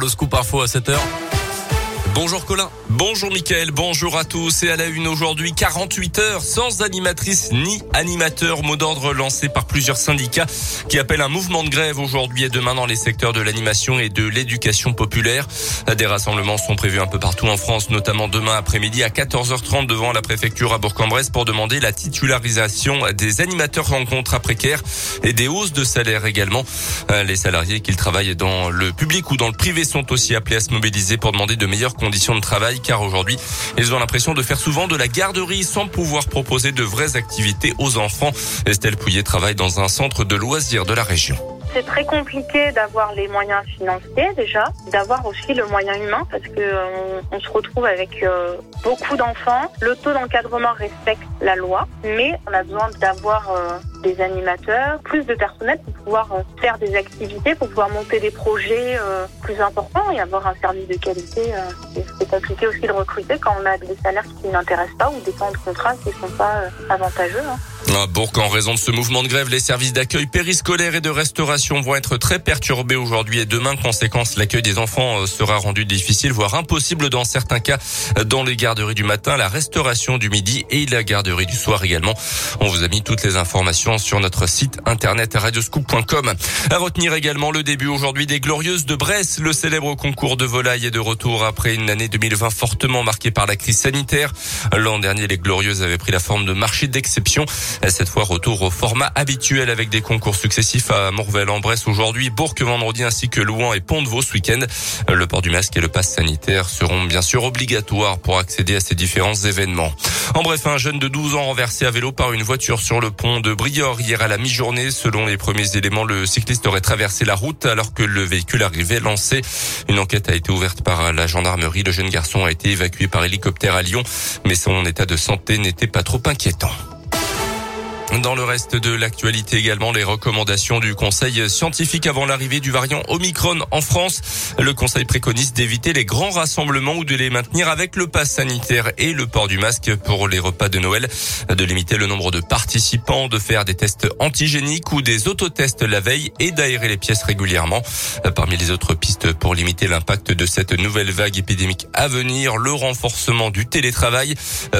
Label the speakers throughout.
Speaker 1: pour le scoop info à 7h. Bonjour Colin.
Speaker 2: Bonjour Mickaël, bonjour à tous. Et à la une aujourd'hui, 48 heures sans animatrice ni animateur. Mot d'ordre lancé par plusieurs syndicats qui appellent un mouvement de grève aujourd'hui et demain dans les secteurs de l'animation et de l'éducation populaire. Des rassemblements sont prévus un peu partout en France, notamment demain après-midi à 14h30 devant la préfecture à Bourg-en-Bresse pour demander la titularisation des animateurs en contrat précaire et des hausses de salaire également. Les salariés qui travaillent dans le public ou dans le privé sont aussi appelés à se mobiliser pour demander de meilleures conditions de travail car aujourd'hui, ils ont l'impression de faire souvent de la garderie sans pouvoir proposer de vraies activités aux enfants. Estelle Pouillet travaille dans un centre de loisirs de la région.
Speaker 3: C'est très compliqué d'avoir les moyens financiers déjà, d'avoir aussi le moyen humain parce que euh, on, se retrouve avec euh, beaucoup d'enfants. Le taux d'encadrement respecte la loi, mais on a besoin d'avoir euh, des animateurs, plus de personnel pour pouvoir faire des activités, pour pouvoir monter des projets plus importants et avoir un service de qualité. c'est compliqué aussi de recruter quand on a des salaires qui n'intéressent pas ou des temps de contrat qui ne sont pas avantageux. Hein.
Speaker 2: À Bourg, en raison de ce mouvement de grève, les services d'accueil périscolaire et de restauration vont être très perturbés aujourd'hui et demain. Conséquence, l'accueil des enfants euh, sera rendu difficile, voire impossible dans certains cas dans les garderies du matin, la restauration du midi et la garderie du soir également. On vous a mis toutes les informations sur notre site internet radioscoop.com. À retenir également le début aujourd'hui des Glorieuses de Brest. Le célèbre concours de volaille est de retour après une année 2020 fortement marquée par la crise sanitaire. L'an dernier, les Glorieuses avaient pris la forme de marché d'exception. Cette fois, retour au format habituel avec des concours successifs à Morvel, en Bresse aujourd'hui, Bourg vendredi ainsi que Louan et Pont-de-Vaux ce week-end. Le port du masque et le pass sanitaire seront bien sûr obligatoires pour accéder à ces différents événements. En bref, un jeune de 12 ans renversé à vélo par une voiture sur le pont de Briord hier à la mi-journée. Selon les premiers éléments, le cycliste aurait traversé la route alors que le véhicule arrivait lancé. Une enquête a été ouverte par la gendarmerie. Le jeune garçon a été évacué par hélicoptère à Lyon, mais son état de santé n'était pas trop inquiétant. Dans le reste de l'actualité également, les recommandations du Conseil scientifique avant l'arrivée du variant Omicron en France. Le Conseil préconise d'éviter les grands rassemblements ou de les maintenir avec le pass sanitaire et le port du masque pour les repas de Noël, de limiter le nombre de participants, de faire des tests antigéniques ou des autotests la veille et d'aérer les pièces régulièrement. Parmi les autres pistes pour limiter l'impact de cette nouvelle vague épidémique à venir, le renforcement du télétravail,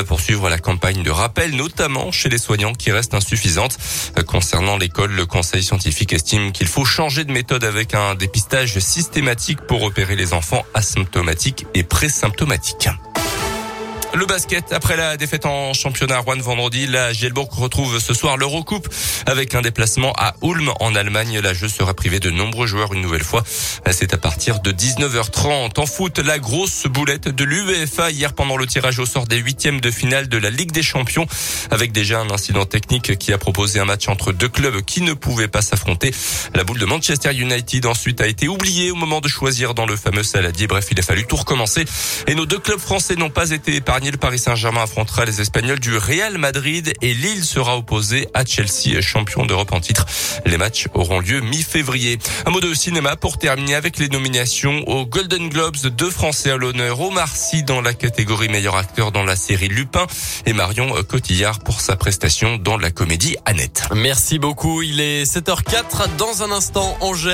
Speaker 2: poursuivre la campagne de rappel, notamment chez les soignants qui restent insuffisante. Concernant l'école, le conseil scientifique estime qu'il faut changer de méthode avec un dépistage systématique pour repérer les enfants asymptomatiques et présymptomatiques. Le basket, après la défaite en championnat Rouen vendredi, la Gielbourg retrouve ce soir l'Eurocoupe avec un déplacement à Ulm en Allemagne. La jeu sera privé de nombreux joueurs une nouvelle fois. C'est à partir de 19h30. En foot, la grosse boulette de l'UEFA hier pendant le tirage au sort des huitièmes de finale de la Ligue des Champions avec déjà un incident technique qui a proposé un match entre deux clubs qui ne pouvaient pas s'affronter. La boule de Manchester United ensuite a été oubliée au moment de choisir dans le fameux saladier. Bref, il a fallu tout recommencer et nos deux clubs français n'ont pas été épargnés le Paris Saint-Germain affrontera les Espagnols du Real Madrid et Lille sera opposé à Chelsea, champion d'Europe en titre. Les matchs auront lieu mi-février. Un mot de cinéma pour terminer avec les nominations aux Golden Globes. Deux Français à l'honneur. Omar Sy dans la catégorie meilleur acteur dans la série Lupin et Marion Cotillard pour sa prestation dans la comédie Annette.
Speaker 1: Merci beaucoup. Il est 7h04. Dans un instant, Angèle.